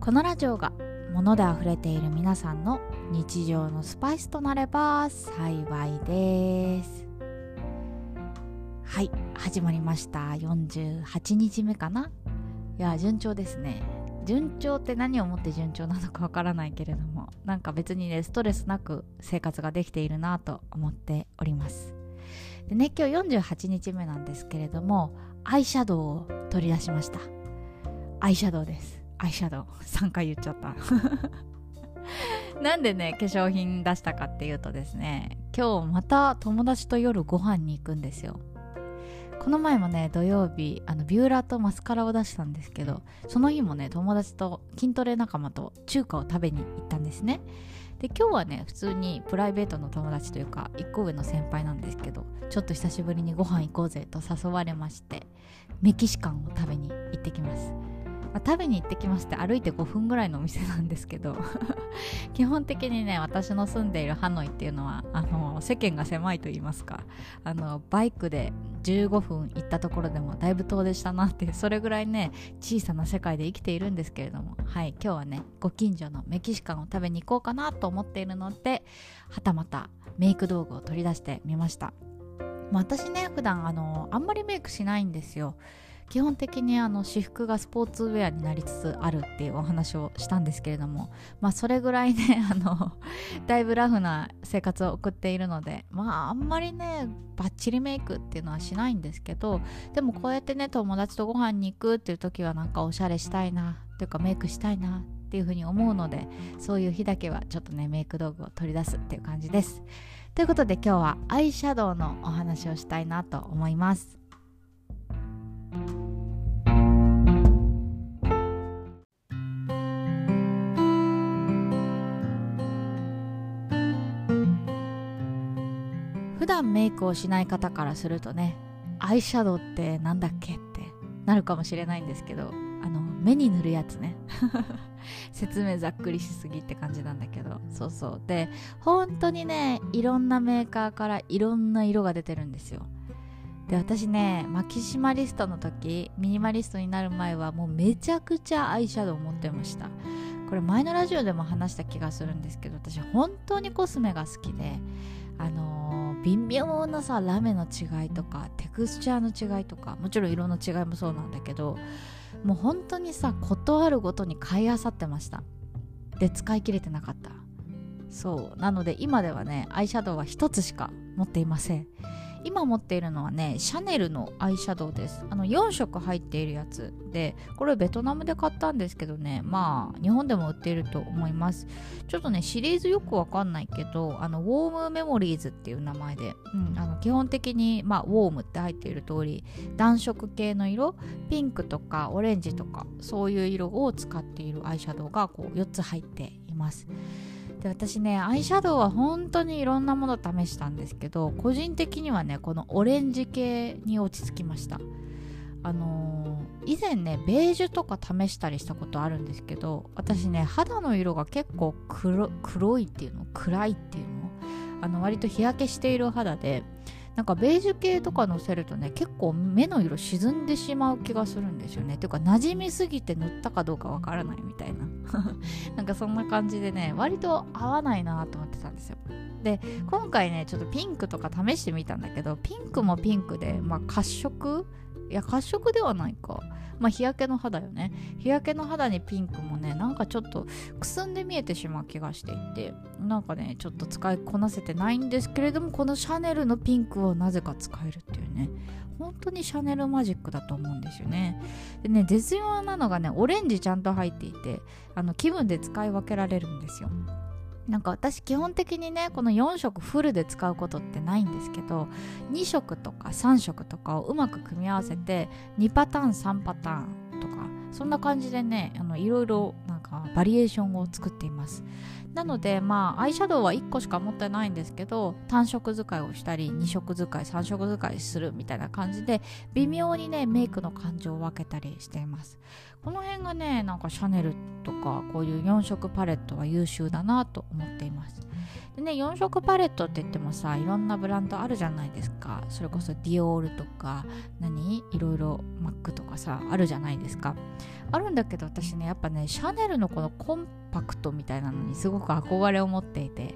このラジオが物で溢れている皆さんの日常のスパイスとなれば幸いです。はい始まりました。48日目かな？いや順調ですね。順調って何をもって順調なのかわからないけれどもなんか別にねストレスなく生活ができているなと思っております。でね今日48日目なんですけれどもアイシャドウを取り出しました。アイシャドウです。アイシャドウ3回言っちゃった。なんでね化粧品出したかっていうとですね今日また友達と夜ご飯に行くんですよ。この前もね土曜日あのビューラーとマスカラを出したんですけどその日もね友達と筋トレ仲間と中華を食べに行ったんですね。で今日はね普通にプライベートの友達というか1個上の先輩なんですけどちょっと久しぶりにご飯行こうぜと誘われましてメキシカンを食べに行ってきます。まあ、食べに行ってきまして歩いて5分ぐらいのお店なんですけど 基本的にね私の住んでいるハノイっていうのはあの世間が狭いと言いますかあのバイクで15分行ったところでもだいぶ遠出したなってそれぐらいね小さな世界で生きているんですけれどもはい今日はねご近所のメキシカンを食べに行こうかなと思っているのではたまたメイク道具を取り出してみました、ま、私ね普段あのあんまりメイクしないんですよ。基本的にあの私服がスポーツウェアになりつつあるっていうお話をしたんですけれども、まあ、それぐらいねあの だいぶラフな生活を送っているのでまああんまりねバッチリメイクっていうのはしないんですけどでもこうやってね友達とご飯に行くっていう時はなんかおしゃれしたいなというかメイクしたいなっていうふうに思うのでそういう日だけはちょっとねメイク道具を取り出すっていう感じです。ということで今日はアイシャドウのお話をしたいなと思います。普段メイクをしない方からするとねアイシャドウってなんだっけってなるかもしれないんですけどあの目に塗るやつね。説明ざっくりしすぎって感じなんだけど。そうそう。で本当にねいろんなメーカーからいろんな色が出てるんですよ。で私ねマキシマリストの時ミニマリストになる前はもうめちゃくちゃアイシャドウ持ってました。これ前のラジオでも話した気がするんですけど私本当にコスメが好きであのー、微妙なさラメの違いとかテクスチャーの違いとかもちろん色の違いもそうなんだけどもう本当にさことあるごとに買いあさってました。で使い切れてなかった。そう。なので今ではねアイシャドウは1つしか持っていません。今持っているのはねシャネルのアイシャドウです。あの4色入っているやつでこれベトナムで買ったんですけどねまあ日本でも売っていると思います。ちょっとねシリーズよくわかんないけどあのウォームメモリーズっていう名前で、うん、あの基本的にまあウォームって入っている通り暖色系の色ピンクとかオレンジとかそういう色を使っているアイシャドウがこう4つ入っています。で私ねアイシャドウは本当にいろんなもの試したんですけど個人的にはねこのオレンジ系に落ち着きました。あのー、以前ねベージュとか試したりしたことあるんですけど私ね肌の色が結構黒いっていうの暗いっていうのあの割と日焼けしている肌でなんかベージュ系とかのせるとね結構目の色沈んでしまう気がするんですよね。ていうか馴染みすぎて塗ったかどうかわからないみたいな。なんかそんな感じでね割と合わないなと思ってたんですよ。で今回ねちょっとピンクとか試してみたんだけどピンクもピンクでまあ褐色いや褐色ではないか。まあ日焼けの肌よね。日焼けの肌にピンクもねなんかちょっとくすんで見えてしまう気がしていて。なんかねちょっと使いこなせてないんですけれどもこのシャネルのピンクをなぜか使えるっていうね。本当にシャネルマジックだと思うんですよね。でね絶妙なのがねオレンジちゃんと入っていてあの気分で使い分けられるんですよ。なんか私基本的にねこの4色フルで使うことってないんですけど2色とか3色とかをうまく組み合わせて2パターン3パターンとかそんな感じでねあのいろいろなかバリエーションを作っています。なのでまあアイシャドウは1個しか持ってないんですけど単色使いをしたり2色使い3色使いするみたいな感じで微妙にねメイクの感情を分けたりしています。この辺がねなんかシャネルとかこういう4色パレットは優秀だなと思っています。でね4色パレットって言ってもさいろんなブランドあるじゃないですか。それこそディオールとか何？いろいろマックとかさあるじゃないですか。あるんだけど私ねやっぱねシャネルのこのコンパクトみたいなのにすごく憧れを持っていて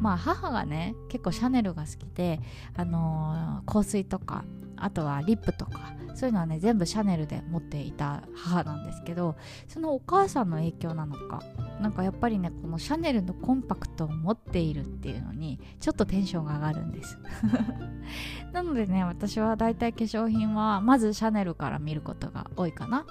まあ母がね結構シャネルが好きであのー、香水とかあとはリップとかそういうのはね全部シャネルで持っていた母なんですけどそのお母さんの影響なのかなんかやっぱりねこのシャネルのコンパクトを持っているっていうのにちょっとテンションが上がるんです。なのでね私はだいたい化粧品はまずシャネルから見ることが多いかな。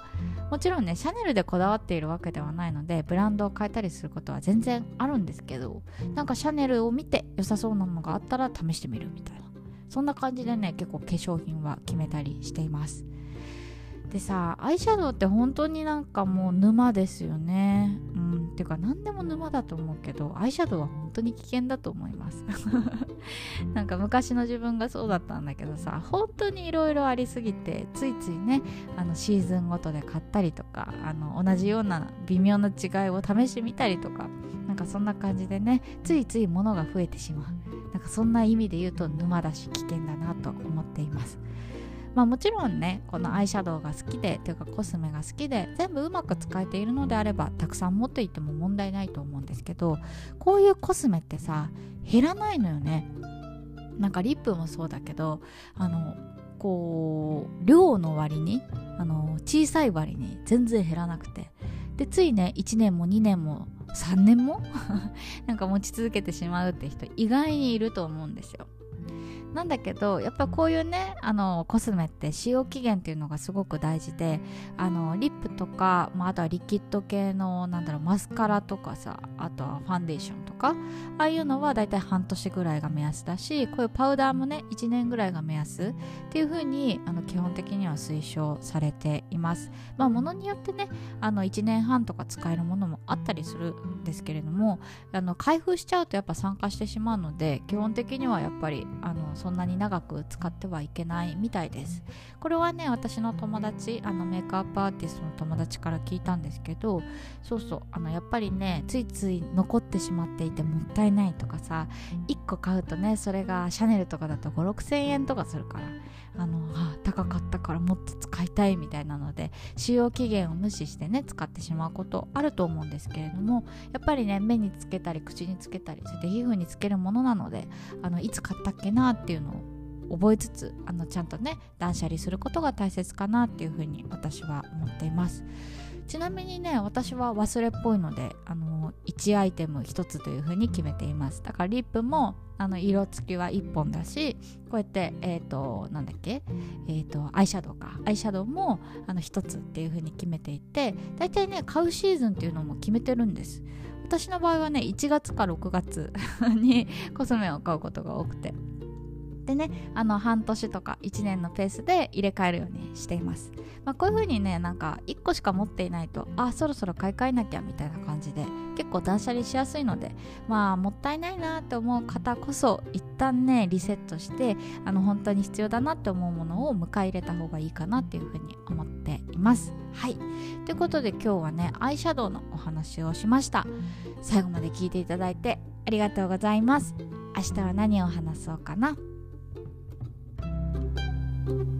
もちろんねシャネルでこだわっているわけではないのでブランドを変えたりすることは全然あるんですけどなんかシャネルを見て良さそうなのがあったら試してみるみたいな。そんな感じでね結構化粧品は決めたりしています。でさアイシャドウって本当になんかもう沼ですよね。うんっていうか何でも沼だと思うけどアイシャドウは本当に危険だと思います。なんか昔の自分がそうだったんだけどさ本当にいろいろありすぎてついついねあのシーズンごとで買ったりとかあの同じような微妙な違いを試してみたりとかなんかそんな感じでねついつい物が増えてしまうなんかそんな意味で言うと沼だし危険だなと思っています。まあもちろんねこのアイシャドウが好きでというかコスメが好きで全部うまく使えているのであればたくさん持っていても問題ないと思うんですけどこういうコスメってさ減らないのよね。なんかリップもそうだけどあのこう量の割にあの小さい割に全然減らなくて。でついね1年も2年も3年も？なんか持ち続けてしまうって人意外にいると思うんですよ。なんだけどやっぱこういうねあのコスメって使用期限っていうのがすごく大事であのリップとか、まあ、あとはリキッド系のなんだろうマスカラとかさあとはファンデーションとかああいうのはだいたい半年ぐらいが目安だしこういうパウダーもね1年ぐらいが目安っていう風にあに基本的には推奨されています。まあものによってねあの1年半とか使えるものもあったりするんですけれどもあの開封しちゃうとやっぱ酸化してしまうので基本的にはやっぱりあのそんなに長く使ってはいけないみたいです。これはね私の友達あのメイクアップアーティストの友達から聞いたんですけどそうそうあのやっぱりねついつい残ってしまっていてもったいないとかさ1個買うとねそれがシャネルとかだと5 6 0 0 0円とかするからあのあ高かったからもっと使いたいみたいなので使用期限を無視してね使ってしまうことあると思うんですけれどもやっぱりね目につけたり口につけたりそして皮膚につけるものなのであのいつ買ったっけなってっていうのを覚えつつあのちゃんとね断捨離することが大切かなっていうふうに私は思っています。ちなみにね私は忘れっぽいのであの1アイテム1つというふうに決めています。だからリップもあの色付きは1本だしこうやってえっ、ー、となんだっけ？えっ、ー、とアイシャドウか。アイシャドウもあの1つっていう風に決めていて大体ね買うシーズンっていうのも決めてるんです。私の場合はね1月か6月にコスメを買うことが多くて。でねあの半年とか1年のペースで入れ替えるようにしています、まあ、こういう風にねなんか1個しか持っていないとあそろそろ買い替えなきゃみたいな感じで結構断捨離しやすいのでまあもったいないなって思う方こそ一旦ねリセットしてあの本当に必要だなって思うものを迎え入れた方がいいかなっていう風に思っています。はい。ということで今日はねアイシャドウのお話をしました。最後まで聞いていただいてありがとうございます。明日は何を話そうかな？thank you